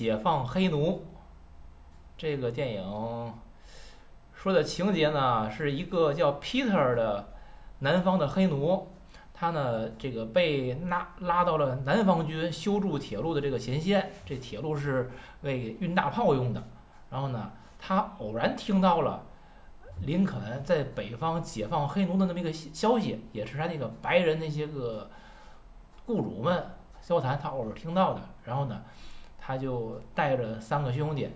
解放黑奴》。这个电影说的情节呢，是一个叫 Peter 的南方的黑奴，他呢这个被拉拉到了南方军修筑铁路的这个前线，这铁路是为运大炮用的。然后呢，他偶然听到了林肯在北方解放黑奴的那么一个消息，也是他那个白人那些个雇主们交谈，他偶尔听到的。然后呢，他就带着三个兄弟，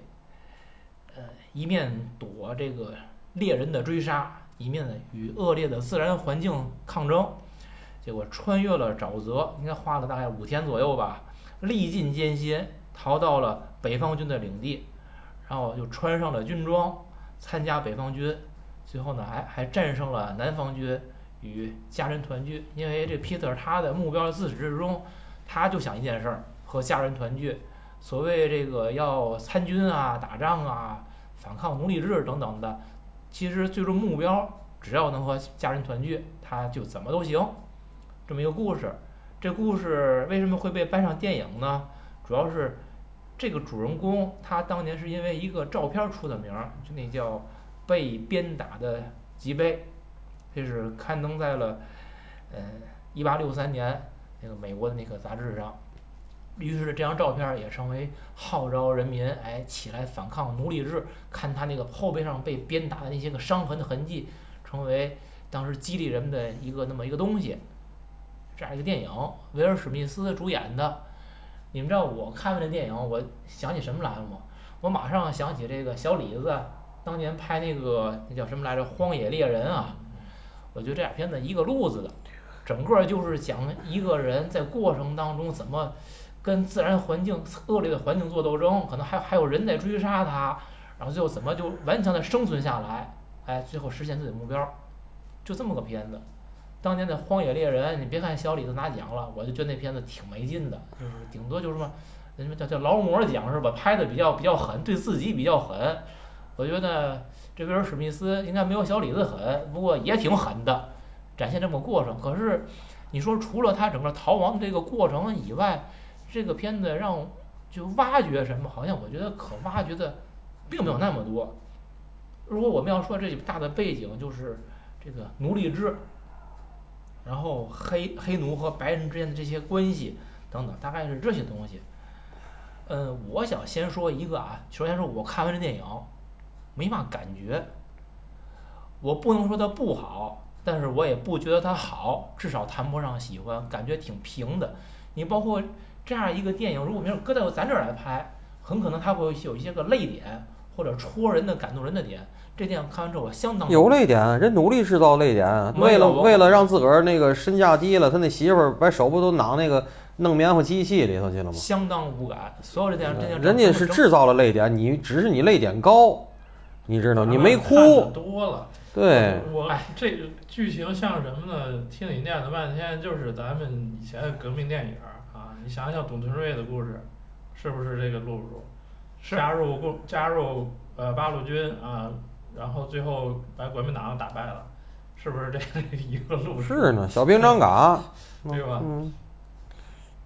呃，一面躲这个猎人的追杀，一面呢与恶劣的自然环境抗争。结果穿越了沼泽，应该花了大概五天左右吧，历尽艰辛，逃到了北方军的领地。然后就穿上了军装，参加北方军，最后呢还 还战胜了南方军，与家人团聚。因为这皮特他的目标自始至终，他就想一件事儿，和家人团聚。所谓这个要参军啊、打仗啊、反抗奴隶制等等的，其实最终目标只要能和家人团聚，他就怎么都行。这么一个故事，这故事为什么会被搬上电影呢？主要是。这个主人公他当年是因为一个照片出的名儿，就那叫被鞭打的脊背，这是刊登在了呃一八六三年那个美国的那个杂志上。于是这张照片也成为号召人民哎起来反抗奴隶制，看他那个后背上被鞭打的那些个伤痕的痕迹，成为当时激励人们的一个那么一个东西。这样一个电影，威尔史密斯主演的。你们知道我看完这电影，我想起什么来了吗？我马上想起这个小李子当年拍那个那叫什么来着，《荒野猎人》啊。我觉得这俩片子一个路子的，整个就是讲一个人在过程当中怎么跟自然环境恶劣的环境做斗争，可能还还有人在追杀他，然后最后怎么就顽强的生存下来，哎，最后实现自己的目标，就这么个片子。当年的《荒野猎人》，你别看小李子拿奖了，我就觉得那片子挺没劲的，就是顶多就是什么，那什么叫叫劳模奖是吧？拍的比较比较狠，对自己比较狠。我觉得这威尔史密斯应该没有小李子狠，不过也挺狠的，展现这么个过程。可是你说除了他整个逃亡这个过程以外，这个片子让就挖掘什么？好像我觉得可挖掘的并没有那么多。如果我们要说这大的背景，就是这个奴隶制。然后黑黑奴和白人之间的这些关系等等，大概是这些东西。嗯，我想先说一个啊，首先说我看完这电影没嘛感觉，我不能说它不好，但是我也不觉得它好，至少谈不上喜欢，感觉挺平的。你包括这样一个电影，如果没有搁到咱这儿来拍，很可能它会有一些个泪点或者戳人的、感动人的点。这电影看完之后，我相当有泪点，人努力制造泪点，为了为了让自个儿那个身价低了，他那媳妇儿把手不都囊那个弄棉花机器里头去了吗？相当无感，所有这电影，这电影人家是制造了泪点，你只是你泪点高，你知道，你没哭。多了。对。我这个剧情像什么呢？听你念了半天，就是咱们以前的革命电影啊！你想想董存瑞的故事，是不是这个路数？加入共加入呃八路军啊。然后最后把国民党打败了，是不是这 一个路是呢，小兵张嘎，对吧？嗯，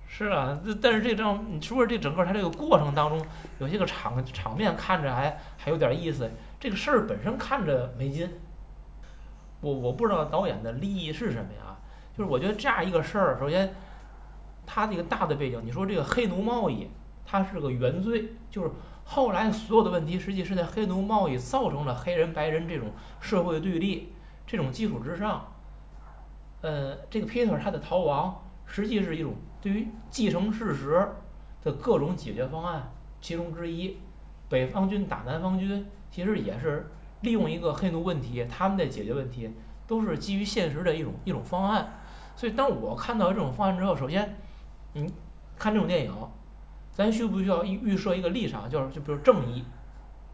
是啊，但是这张你是不是这整个它这个过程当中有些个场场面看着还还有点意思，这个事儿本身看着没劲。我我不知道导演的利益是什么呀？就是我觉得这样一个事儿，首先它这个大的背景，你说这个黑奴贸易，它是个原罪，就是。后来所有的问题，实际是在黑奴贸易造成了黑人白人这种社会对立这种基础之上。呃，这个 Peter 他的逃亡，实际是一种对于继承事实的各种解决方案其中之一。北方军打南方军，其实也是利用一个黑奴问题，他们在解决问题，都是基于现实的一种一种方案。所以，当我看到这种方案之后，首先，你看这种电影。咱需不需要预预设一个立场，就是就比如正义，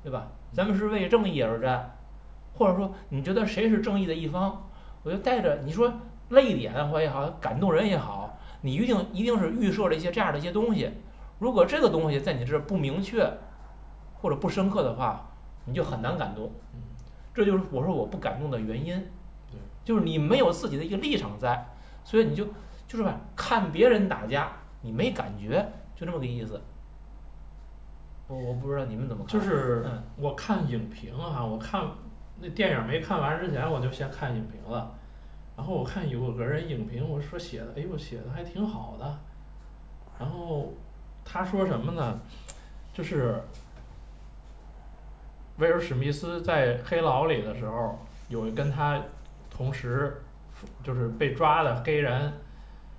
对吧？咱们是为正义而战，或者说你觉得谁是正义的一方？我就带着你说泪点或也好，感动人也好，你一定一定是预设了一些这样的一些东西。如果这个东西在你这不明确或者不深刻的话，你就很难感动。这就是我说我不感动的原因，就是你没有自己的一个立场在，所以你就就是吧，看别人打架，你没感觉。就这么个意思。我我不知道你们怎么看。就是嗯我看影评啊，我看那电影没看完之前，我就先看影评了。然后我看有个人影评，我说写的，哎呦，写的还挺好的。然后他说什么呢？就是威尔史密斯在黑牢里的时候，有跟他同时就是被抓的黑人，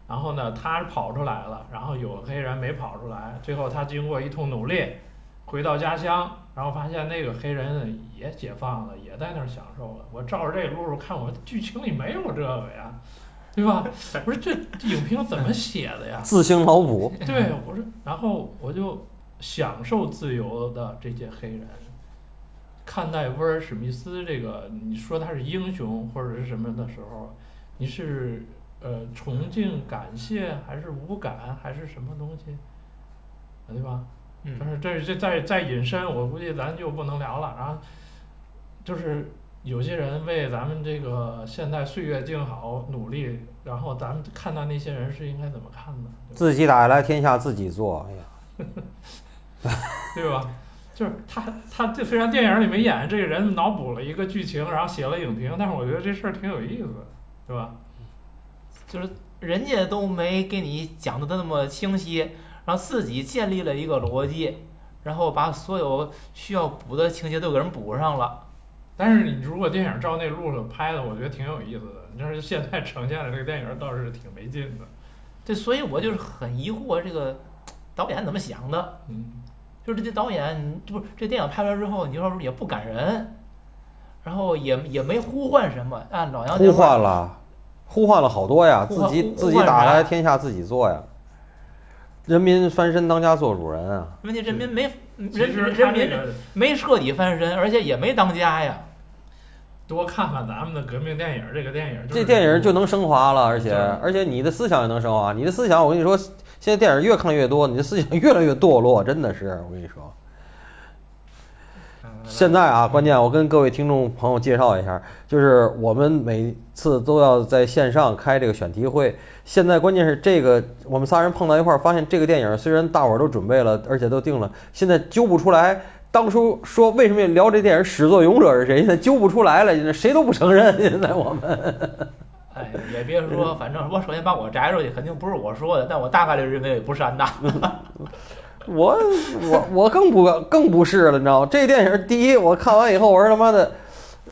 然后呢，他跑出来了，然后有个黑人没跑出来，最后他经过一通努力，回到家乡，然后发现那个黑人也解放了，也在那儿享受了。我照着这个路数看，我剧情里没有这个呀，对吧？不是这影评怎么写的呀？自行脑补，对，我说，然后我就享受自由的这些黑人，看待威尔史密斯这个，你说他是英雄或者是什么的时候，你是呃崇敬、感谢，还是无感，还是什么东西，对吧？嗯但是这这再再引申，我估计咱就不能聊了。然后就是有些人为咱们这个现在岁月静好努力，然后咱们看到那些人是应该怎么看的？自己打下来，天下自己做。哎呀，对吧？就是他，他就虽然电影里没演这个人脑补了一个剧情，然后写了影评，但是我觉得这事儿挺有意思的，对吧？就是人家都没给你讲的那么清晰，然后自己建立了一个逻辑，然后把所有需要补的情节都给人补上了。但是你如果电影照那路子拍的，我觉得挺有意思的。你要是现在呈现的这个电影倒是挺没劲的。对，所以我就是很疑惑这个导演怎么想的。嗯，就是这导演，不是这电影拍出来之后，你说也不感人，然后也也没呼唤什么，按老杨呼唤了，呼唤了好多呀，自己自己打下来，天下自己做呀。人民翻身当家做主人啊！问题人民没人人民没彻底翻身，而且也没当家呀。多看看咱们的革命电影，这个电影就是这电影就能升华了，而且而且你的思想也能升华。你的思想，我跟你说，现在电影越看越多，你的思想越来越堕落，真的是我跟你说。现在啊，关键我跟各位听众朋友介绍一下，就是我们每次都要在线上开这个选题会。现在关键是这个，我们仨人碰到一块儿，发现这个电影虽然大伙儿都准备了，而且都定了，现在揪不出来。当初说为什么聊这电影始作俑者是谁，现在揪不出来了，现在谁都不承认。现在我们哎，也别说，反正我首先把我摘出去，肯定不是我说的，但我大概率认为也不是安大。我我我更不更不是了，你知道吗？这电影第一，我看完以后，我说他妈的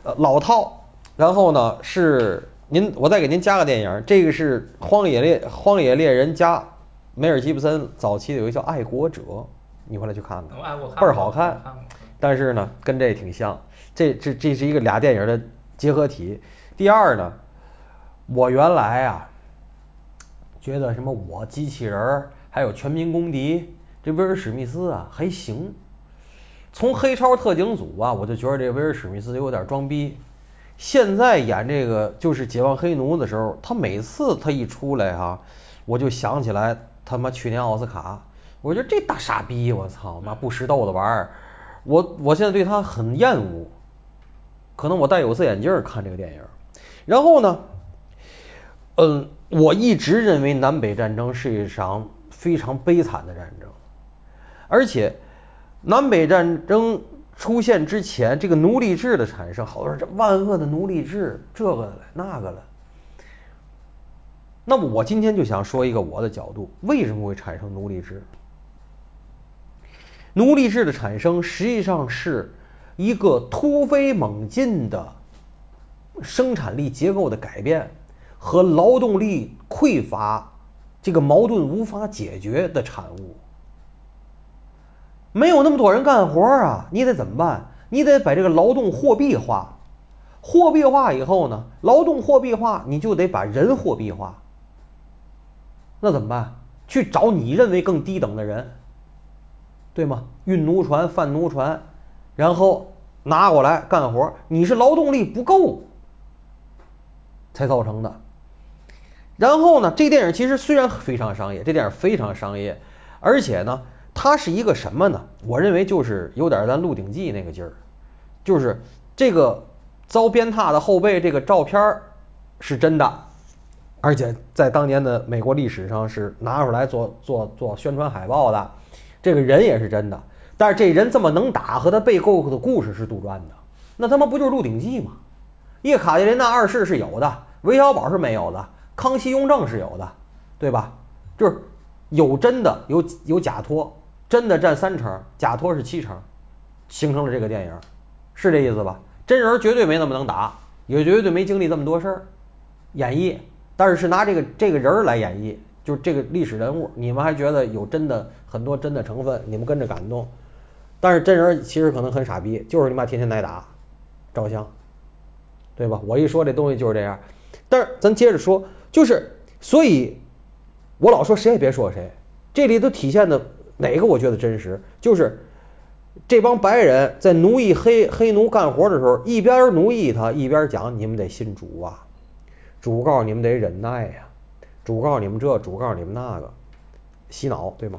呃老套。然后呢，是您，我再给您加个电影，这个是《荒野猎荒野猎人》加梅尔吉布森早期的有一个叫《爱国者》，你回来去看看。倍儿好看但是呢，跟这挺像，这这这是一个俩电影的结合体。第二呢，我原来啊觉得什么我机器人儿，还有全民公敌，这威尔史密斯啊还行。从黑超特警组啊，我就觉得这威尔史密斯有点装逼。现在演这个就是解放黑奴的时候，他每次他一出来哈、我就想起来他妈去年奥斯卡，我觉得这大傻逼，我操妈不识逗的玩儿，我我现在对他很厌恶，可能我戴有色眼镜看这个电影，然后呢，嗯，我一直认为南北战争是一场非常悲惨的战争，而且南北战争出现之前，这个奴隶制的产生，好多人这万恶的奴隶制，这个了那个了。那么我今天就想说一个我的角度，为什么会产生奴隶制？奴隶制的产生实际上是一个突飞猛进的生产力结构的改变和劳动力匮乏这个矛盾无法解决的产物。没有那么多人干活啊，你得怎么办？你得把这个劳动货币化，货币化以后呢，劳动货币化，你就得把人货币化。那怎么办？去找你认为更低等的人，对吗？运奴船、贩奴船，然后拿过来干活，你是劳动力不够才造成的。然后呢，这电影其实虽然非常商业，这电影非常商业，而且呢，它是一个什么呢？我认为就是有点咱《鹿鼎记》那个劲儿，就是这个遭鞭挞的后背这个照片是真的，而且在当年的美国历史上是拿出来做做做宣传海报的，这个人也是真的。但是这人这么能打和他背后的故事是杜撰的，那他妈不就是《鹿鼎记》吗？叶卡捷琳娜二世是有的，韦小宝是没有的，康熙、雍正是有的，对吧？就是有真的，有有假托，真的占三成，假托是七成，形成了这个电影，是这意思吧？真人绝对没那么能打，也绝对没经历这么多事儿，演绎，但是是拿这个这个人来演绎，就是这个历史人物，你们还觉得有真的很多真的成分，你们跟着感动，但是真人其实可能很傻逼，就是你妈天天挨打，照相，对吧？我一说这东西就是这样，但是咱接着说，就是所以，我老说谁也别说谁，这里都体现的哪个我觉得真实，就是这帮白人在奴役黑黑奴干活的时候，一边奴役他，一边讲你们得信主啊，主告诉你们得忍耐呀、主告诉你们这，主告诉你们那个，洗脑对吗？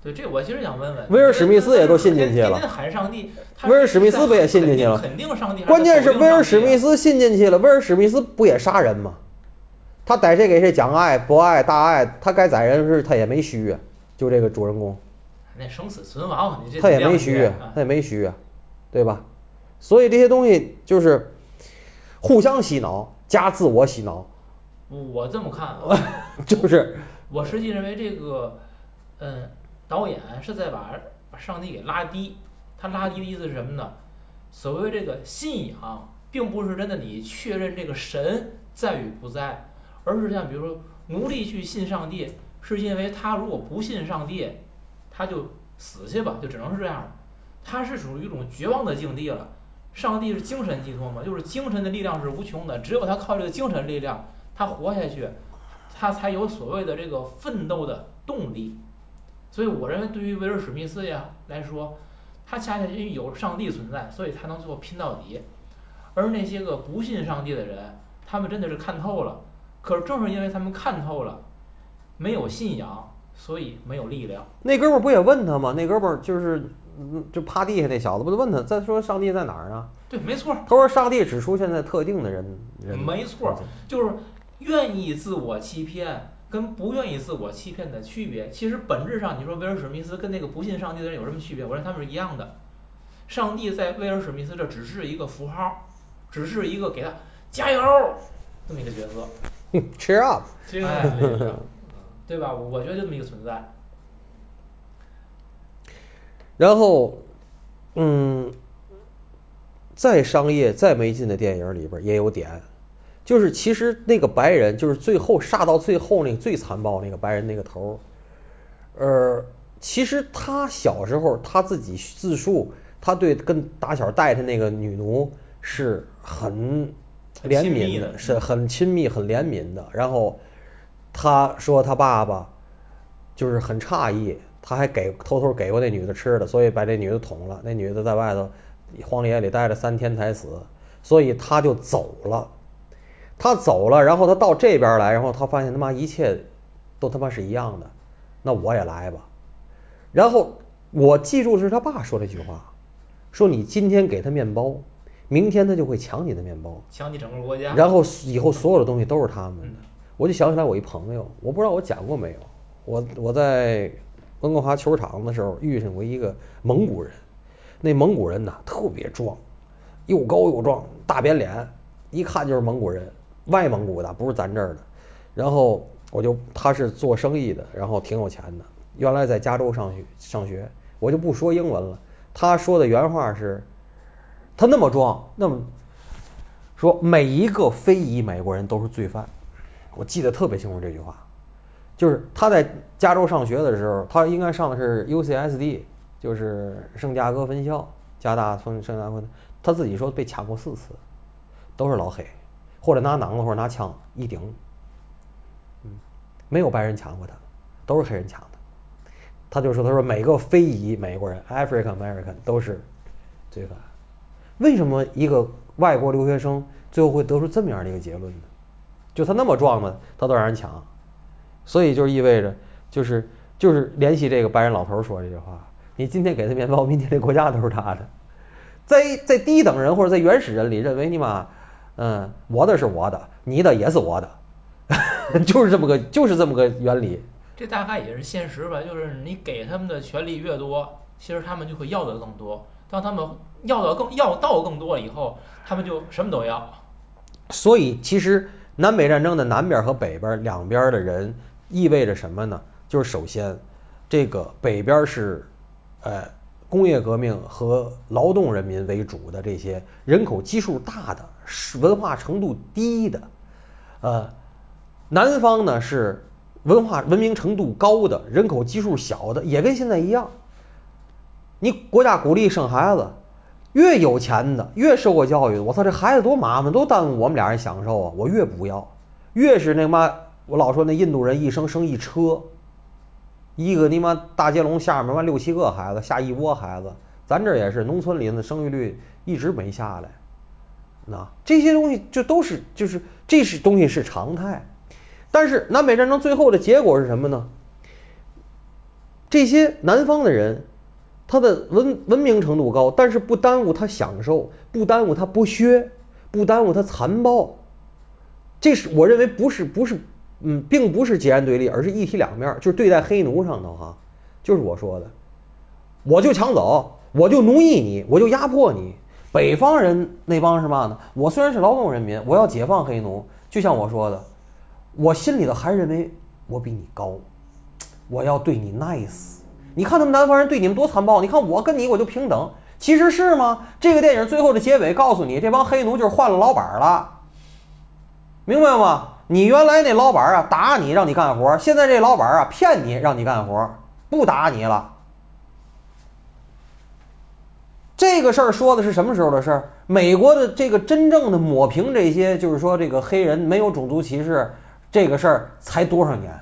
对，这我其实想问问，威尔史密斯也都信进去了天天喊上帝，威尔史密斯不也信进去了肯定肯定上帝，关键是威尔史密，斯信进去了，威尔史密斯不也杀人吗？他逮谁给谁讲爱、博爱、大爱，他该宰人是他也没虚啊，就这个主人公，那生死存亡，你这他也没虚他也没虚啊，对吧？所以这些东西就是互相洗脑加自我洗脑，我这么看啊，就是我实际认为这个，嗯，导演是在把把上帝给拉低。他拉低的意思是什么呢？所谓这个信仰，并不是真的你确认这个神在与不在，而是像比如说奴隶去信上帝，是因为他如果不信上帝，他就死去吧，就只能是这样。他是属于一种绝望的境地了。上帝是精神寄托嘛，就是精神的力量是无穷的，只有他靠这个精神力量，他活下去，他才有所谓的这个奋斗的动力。所以我认为，对于威尔史密斯呀来说，他恰恰因为有上帝存在，所以他能最后拼到底。而那些个不信上帝的人，他们真的是看透了。可是正是因为他们看透了，没有信仰，所以没有力量。那哥们儿不也问他吗？那哥们儿就是嗯就趴地下那小子不就问他，再说上帝在哪儿啊？对，没错，他说上帝只出现在特定的人人，没错，就是愿意自我欺骗跟不愿意自我欺骗的区别。其实本质上，你说威尔史密斯跟那个不信上帝的人有什么区别？我认为他们是一样的。上帝在威尔史密斯这只是一个符号，只是一个给他加油这么一个角色，cheer up。精神力量。对吧？我我觉得就这么一个存在。然后，嗯，再商业、再没劲的电影里边也有点，就是其实那个白人，就是最后杀到最后那个最残暴那个白人那个头儿，呃，其实他小时候他自己自述，他对跟打小带他那个女奴是很很怜悯的是很亲密、很怜悯的。然后他说他爸爸就是很诧异，他还给偷偷给过那女的吃的，所以把这女的捅了。那女的在外头荒野里待了三天才死，所以他就走了。他走了，然后他到这边来，然后他发现他妈一切都他妈是一样的，那我也来吧。然后我记住是他爸说了一句话，说你今天给他面包，明天他就会抢你的面包。抢你整个国家，然后以后所有的东西都是他们的嗯。我就想起来我一朋友，我不知道我讲过没有。我我在温哥华球场的时候遇上过一个蒙古人，那蒙古人呐特别壮，又高又壮，大扁脸，一看就是蒙古人，外蒙古的，不是咱这儿的。然后我就他是做生意的，然后挺有钱的，原来在加州上学上学，我就不说英文了。他说的原话是，他那么装，那么说每一个非裔美国人都是罪犯，我记得特别清楚这句话，就是他在加州上学的时候，他应该上的是 UCSD，就是圣加哥分校，加大分圣加哥，他自己说被抢过四次，都是老黑，或者拿榔子或者拿枪一顶，嗯，没有白人抢过他，都是黑人抢的。他就说：“他说每个非裔美国人 （African American） 都是罪犯。为什么一个外国留学生最后会得出这么样的一个结论呢？就他那么壮呢，他都让人抢，所以就意味着就是就是联系这个白人老头说这句话：你今天给他面包，明天这国家都是他的。在在低等人或者在原始人里认为你妈，嗯，我的是我的，你的也是我的，就是这么个就是这么个原理。这大概也是现实吧，就是你给他们的权利越多，其实他们就会要的更多。当他们要的更要到更多了以后，他们就什么都要。所以其实南北战争的南边和北边两边的人意味着什么呢？就是首先，这个北边是，呃，工业革命和劳动人民为主的这些人口基数大的、是文化程度低的，呃，南方呢是文化文明程度高的、人口基数小的，也跟现在一样。你国家鼓励生孩子，越有钱的越受过教育，我操，这孩子多麻烦，都耽误我们俩人享受啊！我越不要，越是那妈，我老说那印度人一生生一车，一个你妈大接龙下面完六七个孩子，下一窝孩子，咱这也是农村里的生育率一直没下来，那这些东西就都是就是这是东西是常态，但是南北战争最后的结果是什么呢？这些南方的人。他的文文明程度高，但是不耽误他享受，不耽误他剥削，不耽误他残暴。这是我认为不是不是，嗯，并不是截然对立，而是一体两面。就是对待黑奴上头哈，就是我说的，我就抢走，我就奴役你，我就压迫你。北方人那帮是嘛呢？我虽然是劳动人民，我要解放黑奴，就像我说的，我心里头还认为我比你高，我要对你 nice。你看他们南方人对你们多残暴！你看我跟你我就平等，其实是吗？这个电影最后的结尾告诉你，这帮黑奴就是换了老板了，明白吗？你原来那老板啊打你让你干活，现在这老板啊骗你让你干活，不打你了。这个事儿说的是什么时候的事儿？美国的这个真正的抹平这些，就是说这个黑人没有种族歧视这个事儿才多少年？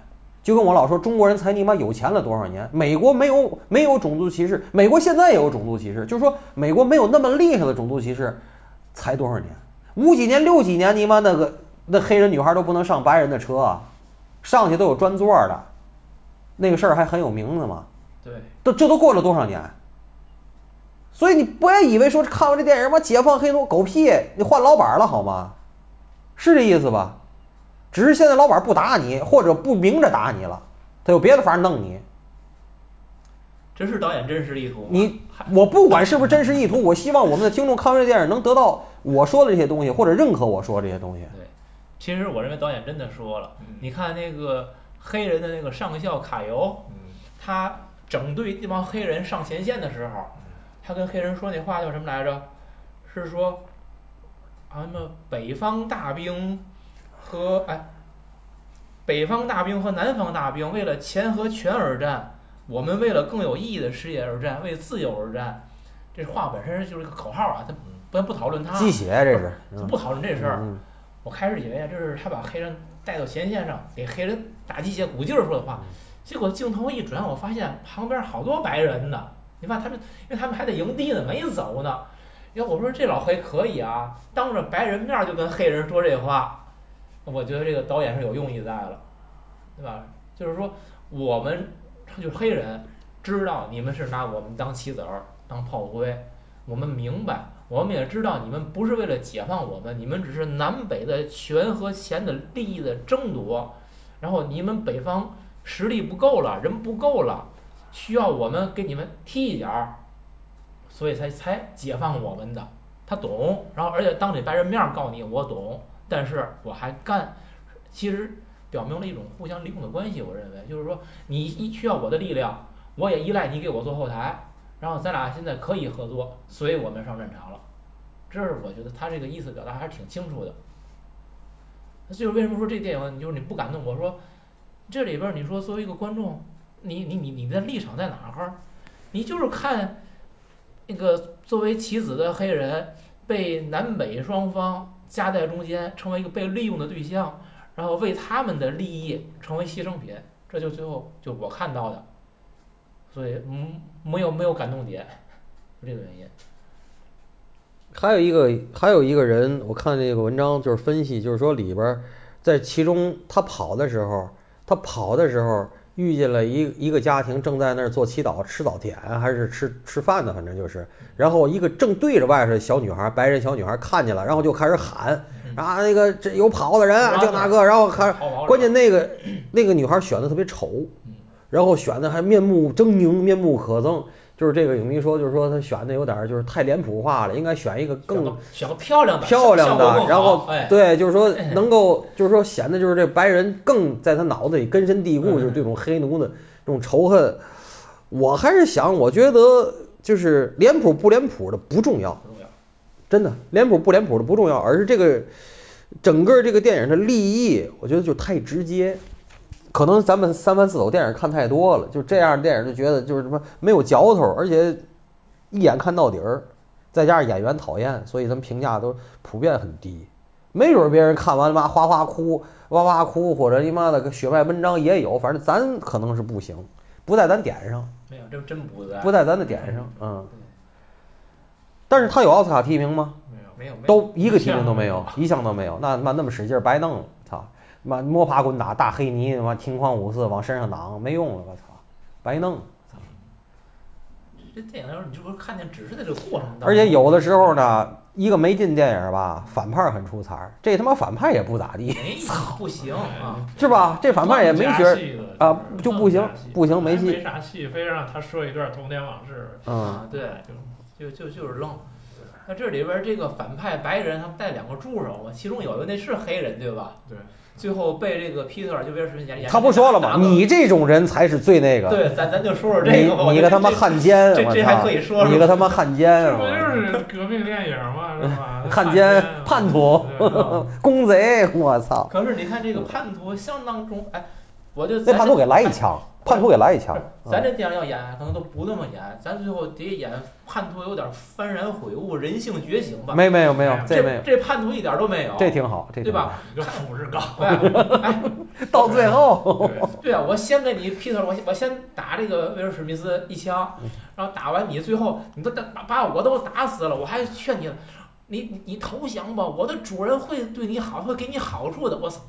就跟我老说，中国人才你妈有钱了多少年？美国没有没有种族歧视，美国现在也有种族歧视，就是说美国没有那么厉害的种族歧视，才多少年？五几年、六几年，你妈那个那黑人女孩都不能上白人的车啊，上去都有专座的，那个事儿还很有名的嘛。对，都这都过了多少年？所以你不要以为说看完这电影我，解放黑奴狗屁，你换老板了好吗？是这意思吧？只是现在老板不打你，或者不明着打你了，他有别的法弄你。这是导演真实意图。你我不管是不是真实意图，我希望我们的听众看完这电影能得到我说的这些东西，或者认可我说这些东西。对，其实我认为导演真的说了。你看那个黑人的那个上校卡尤，他整队那帮黑人上前线的时候，他跟黑人说那话叫什么来着？是说啊什么北方大兵。和哎，北方大兵和南方大兵为了钱和权而战，我们为了更有意义的事业而战，为自由而战。这话本身就是个口号啊，他不不讨论他。鸡血这是。不讨论这事儿。我开始以为这是他把黑人带到前线上，给黑人打鸡血鼓劲儿说的话。结果镜头一转，我发现旁边好多白人呢。你看他们，因为他们还在营地呢，没走呢。要我说这老黑可以啊，当着白人面就跟黑人说这话。我觉得这个导演是有用意在了，对吧？就是说，我们就黑人，知道你们是拿我们当棋子儿、当炮灰，我们明白，我们也知道你们不是为了解放我们，你们只是南北的权和钱的利益的争夺，然后你们北方实力不够了，人不够了，需要我们给你们踢一脚，所以才才解放我们的。他懂，然后而且当着白人面告你，我懂。但是我还干，其实表明了一种互相利用的关系。我认为，就是说，你一需要我的力量，我也依赖你给我做后台，然后咱俩现在可以合作，所以我们上战场了。这是我觉得他这个意思表达还是挺清楚的。那就是为什么说这电影就是你不感动？我说这里边你说作为一个观众，你你你你的立场在哪儿？你就是看那个作为棋子的黑人被南北双方。夹在中间，成为一个被利用的对象，然后为他们的利益成为牺牲品，这就最后就我看到的，所以嗯，没有没有感动点，是这个原因。还有一个还有一个人，我看这个文章就是分析，就是说里边在其中他跑的时候，他跑的时候。遇见了一一个家庭正在那儿做祈祷、吃早点还是吃吃饭呢？反正就是，然后一个正对着外头的小女孩，白人小女孩看见了，然后就开始喊啊，那个这有跑的人，就那个，然后还，关键那个那个女孩选的特别丑，然后选的还面目狰狞、面目可憎，就是这个影迷说，就是说他选的有点儿就是太脸谱化了，应该选一个选更个选个漂亮的，漂亮的然后哎，对，就是说哎能够，就是说显得就是这白人更在他脑子里根深蒂固，嗯就是这种黑奴的这种仇恨。我还是想，我觉得就是脸谱不脸谱的不重要，不重要。真的脸谱不脸谱的不重要，而是这个整个这个电影的立意，我觉得就太直接。可能咱们三番四抖电影看太多了，就这样的电影就觉得就是什么没有嚼头，而且一眼看到底儿，再加上演员讨厌，所以咱们评价都普遍很低。没准儿别人看完妈哗哗哭、哇哇哭，或者你妈的个血脉文章也有，反正咱可能是不行，不在咱点上，没有，这真不在，不在咱的点上，嗯。但是他有奥斯卡提名吗？没有，没有，都一个提名都没有，一项都没有，那妈那么使劲儿白弄了，操！妈摸爬滚打大黑泥，他妈听狂五四往身上挡，没用了，我操，白弄。这电影的时候，你就说看见只是在这个过程当中，而且有的时候呢，一个没劲电影吧，反派很出彩儿，这他妈反派也不咋地，没不行啊，是吧？这反派也没觉儿，儿啊就不行不行没戏没啥戏，非让他说一段童年往事。嗯，啊，对，就就就是愣。那这里边儿这个反派白人，他们带两个助手嘛，其中有一个那是黑人对吧？对。最后被这个皮特就威尔史演演，他不说了吗？你这种人才是最那个，对，咱咱就说说这你个吧。你个他妈汉奸，我这这还可！以说说。你个他妈汉奸这不啊！就是革命电影吗？是吧？汉奸叛徒 公贼，我操！可是你看这个叛徒相当中，哎，我就那叛徒给来一枪，叛徒给来一枪。咱这电影要演，可能都不那么演，咱最后得演叛徒有点幡然悔悟、人性觉醒吧。没没有没有，这没有，这叛徒一点都没有。这挺好，这挺好对吧？一个复制高。对，哎，到最后，对对啊，我先给你 Peter，我我先打这个威尔史密斯一枪，然后打完你，最后你都打把把我都打死了，我还劝你，你你你投降吧，我的主人会对你好，会给你好处的。我操，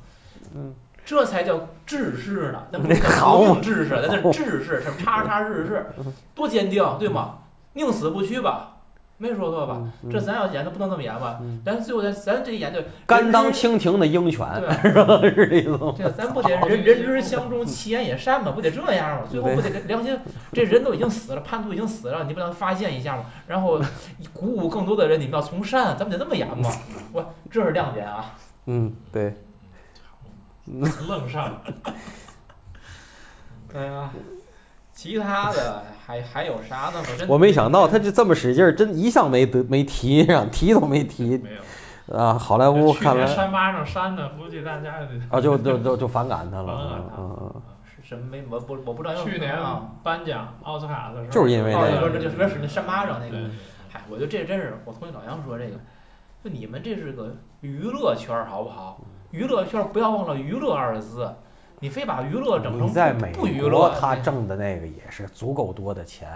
嗯，这才叫志士呢，那不是革命志士，咱这志士，什么 叉叉志士，多坚定，对吗？宁死不屈吧，没说错吧？嗯这咱要演的不能这么演吧？咱最后咱咱这演的甘当清廷的鹰犬，对。是吧？是这意思吗？这咱不得人人之相中，其言也善吗？不得这样吗？最后不得良心，这人都已经死了，叛徒已经死了，你不能发现一下吗？然后鼓舞更多的人，你们要从善，咱们得这么演吗？我这是亮点啊！嗯，对，愣上，对呀，其他的还还有啥呢？我真我没想到他就这么使劲儿，真一向没得没提上，提都没提。没有。啊！好莱坞看来年山巴上删的，估计大家啊，就就就就反感他了，反感他。嗯嗯。是什么没我不我不知道要去年啊，颁奖奥斯卡的时候，就是因为哦，那个。就是威尔史密斯山巴掌那个。对，嗨，我觉得这真是我同意老杨说这个，就你们这是个娱乐圈好不好？娱乐圈儿不要忘了娱乐二字，你非把娱乐整嗯。成你在美不不娱国，乐，他挣的那个也是足够多的钱。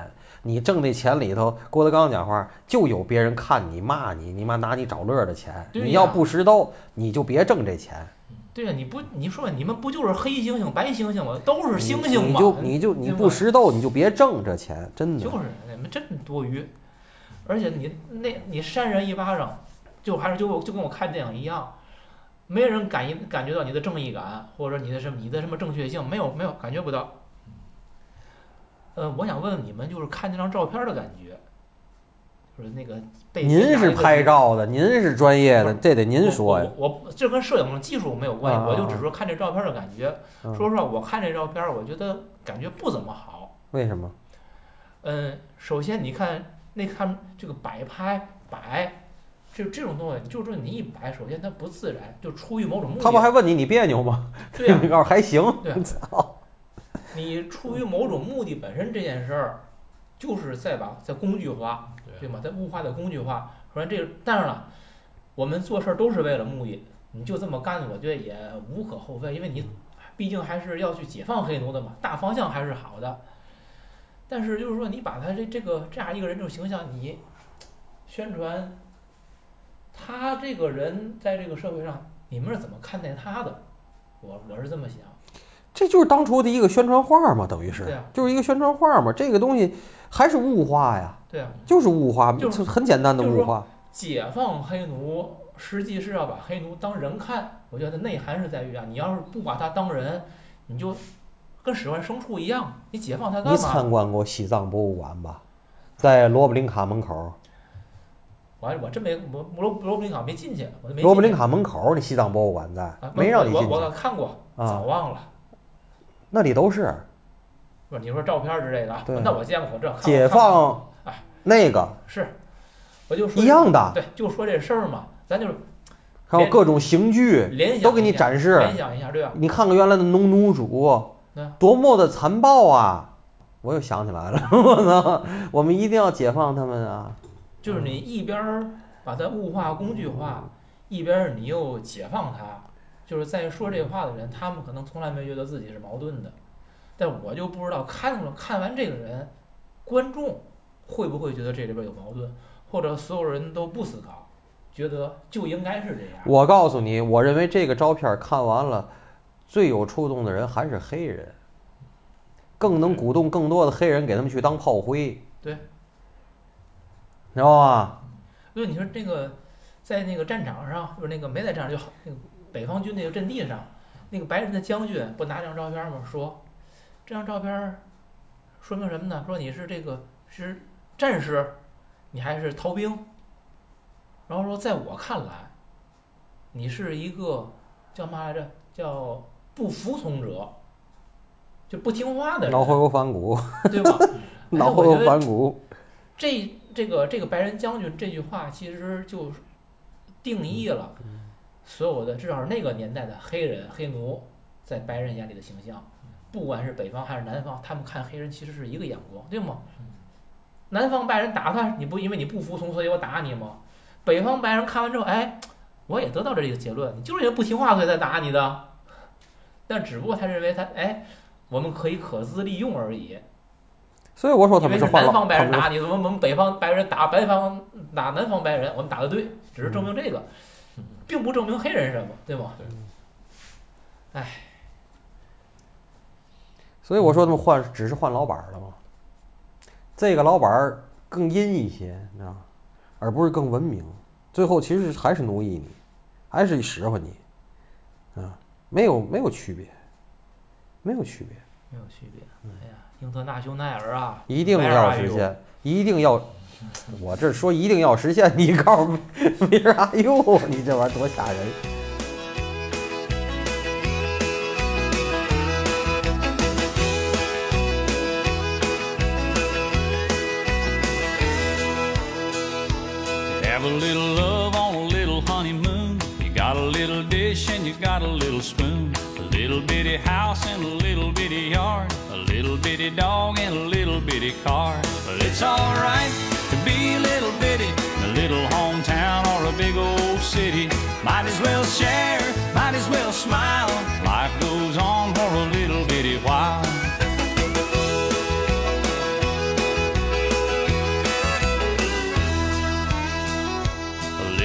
你挣那钱里头，郭德纲讲话就有别人看你骂你，你妈拿你找乐的钱。你要不识逗，你就别挣这钱。对呀，你不你说你们不就是黑猩猩白猩猩吗？都是猩猩嘛，你就你就你不识逗，你就别挣这钱，真的。就是你们真多余，而且你那你扇人一巴掌，就还是就就跟我看电影一样，没人感应感觉到你的正义感，或者你的什么你的什么正确性，没有没有感觉不到。呃，我想问问你们，就是看这张照片的感觉，就是那个被您是拍照的，您是专业的，这得您说呀。我这跟摄影技术没有关系，啊我就只说看这照片的感觉。嗯说实话，我看这照片，我觉得感觉不怎么好。为什么？嗯，首先你看那看这个摆拍摆，这这种东西，就是你一摆，首先它不自然，就出于某种目的。他不还问你你别扭吗？对呀、你告诉还行。对呀、你出于某种目的本身这件事儿，就是在把在工具化，对吗？在物化的工具化。首先这个，当然了，我们做事儿都是为了目的，你就这么干，我觉得也无可厚非，因为你毕竟还是要去解放黑奴的嘛，大方向还是好的。但是就是说，你把他这这个这样一个人这种形象，你宣传他这个人在这个社会上，你们是怎么看待他的？我我是这么想。这就是当初的一个宣传画嘛，等于是对啊，就是一个宣传画嘛。这个东西还是物化呀，对啊，就是物化，就是很简单的物化。解放黑奴，实际是要把黑奴当人看。我觉得内涵是在于啊，你要是不把他当人，你就跟使唤牲畜一样，你解放他干你？参观过西藏博物馆吧？在罗布林卡门口，我还我真没我罗罗布林卡没进去，我都没罗布林卡门口，那西藏博物馆在啊，没让你我我进去我看过，啊早忘了。那里都是不是你说照片之类的？那我见过这解放哎那个是，我就说一样的，对，就说这事儿嘛，咱就是还有各种刑具联都给你展示。联想一下，对吧？你看看原来的农奴主，多么的残暴啊！我又想起来了，我操，我们一定要解放他们啊！就是你一边儿把它物化、工具化，一边儿你又解放它。就是在说这话的人，他们可能从来没觉得自己是矛盾的，但我就不知道看了看完这个人，观众会不会觉得这里边有矛盾，或者所有人都不思考，觉得就应该是这样。我告诉你，我认为这个照片看完了，最有触动的人还是黑人，更能鼓动更多的黑人给他们去当炮灰。对，知道吧？所以你说这个，在那个战场上，就是那个没在战场，就好那个北方军那个阵地上，那个白人的将军不拿这张照片吗？说这张照片说明什么呢？说你是这个是战士，你还是逃兵？然后说，在我看来，你是一个叫嘛来着？叫不服从者，就不听话的人，脑后有反骨，对吧？哎脑后有反骨。这这个这个白人将军这句话其实就定义了所有的至少是那个年代的黑人黑奴在白人眼里的形象，不管是北方还是南方，他们看黑人其实是一个眼光，对吗？南方白人打他，你不因为你不服从，所以我打你吗？北方白人看完之后，哎，我也得到这个结论，你就是因为不听话所以才打你的。但只不过他认为他哎，我们可以可资利用而已。所以我说他因为是们换老，南方白人打你，我们我们北方白人打北方打南方白人，我们打的对，只是证明这个，并不证明黑人什么，对吗？所以我说他们换只是换老板儿了吗。这个老板儿更阴一些，你知道吗？而不是更文明。最后其实还是奴役你，还是使唤你，啊，没有没有区别，没有区别，没有区别。哎呀，英特纳雄奈尔啊，一定要实现，一定要。我这说一定要实现，你告诉没啥用，你这玩意儿多吓人。Have a little love on a little honeymoon. You got a little dish and you got a little spoon. Little bitty house and a little bitty yard. A little bitty dog and a little bitty car. But it's alright to be a little bitty a little hometown or a big old city. Might as well share, might as well smile. Life goes on for a little bitty while.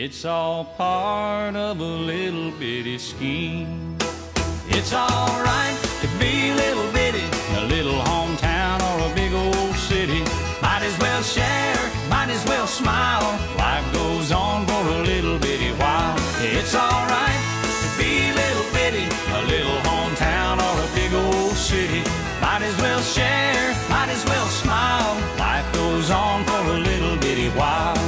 It's all part of a little bitty scheme. It's alright to be a little bitty, a little hometown or a big old city. Might as well share, might as well smile. Life goes on for a little bitty while. It's alright to be a little bitty, a little hometown or a big old city. Might as well share, might as well smile. Life goes on for a little bitty while.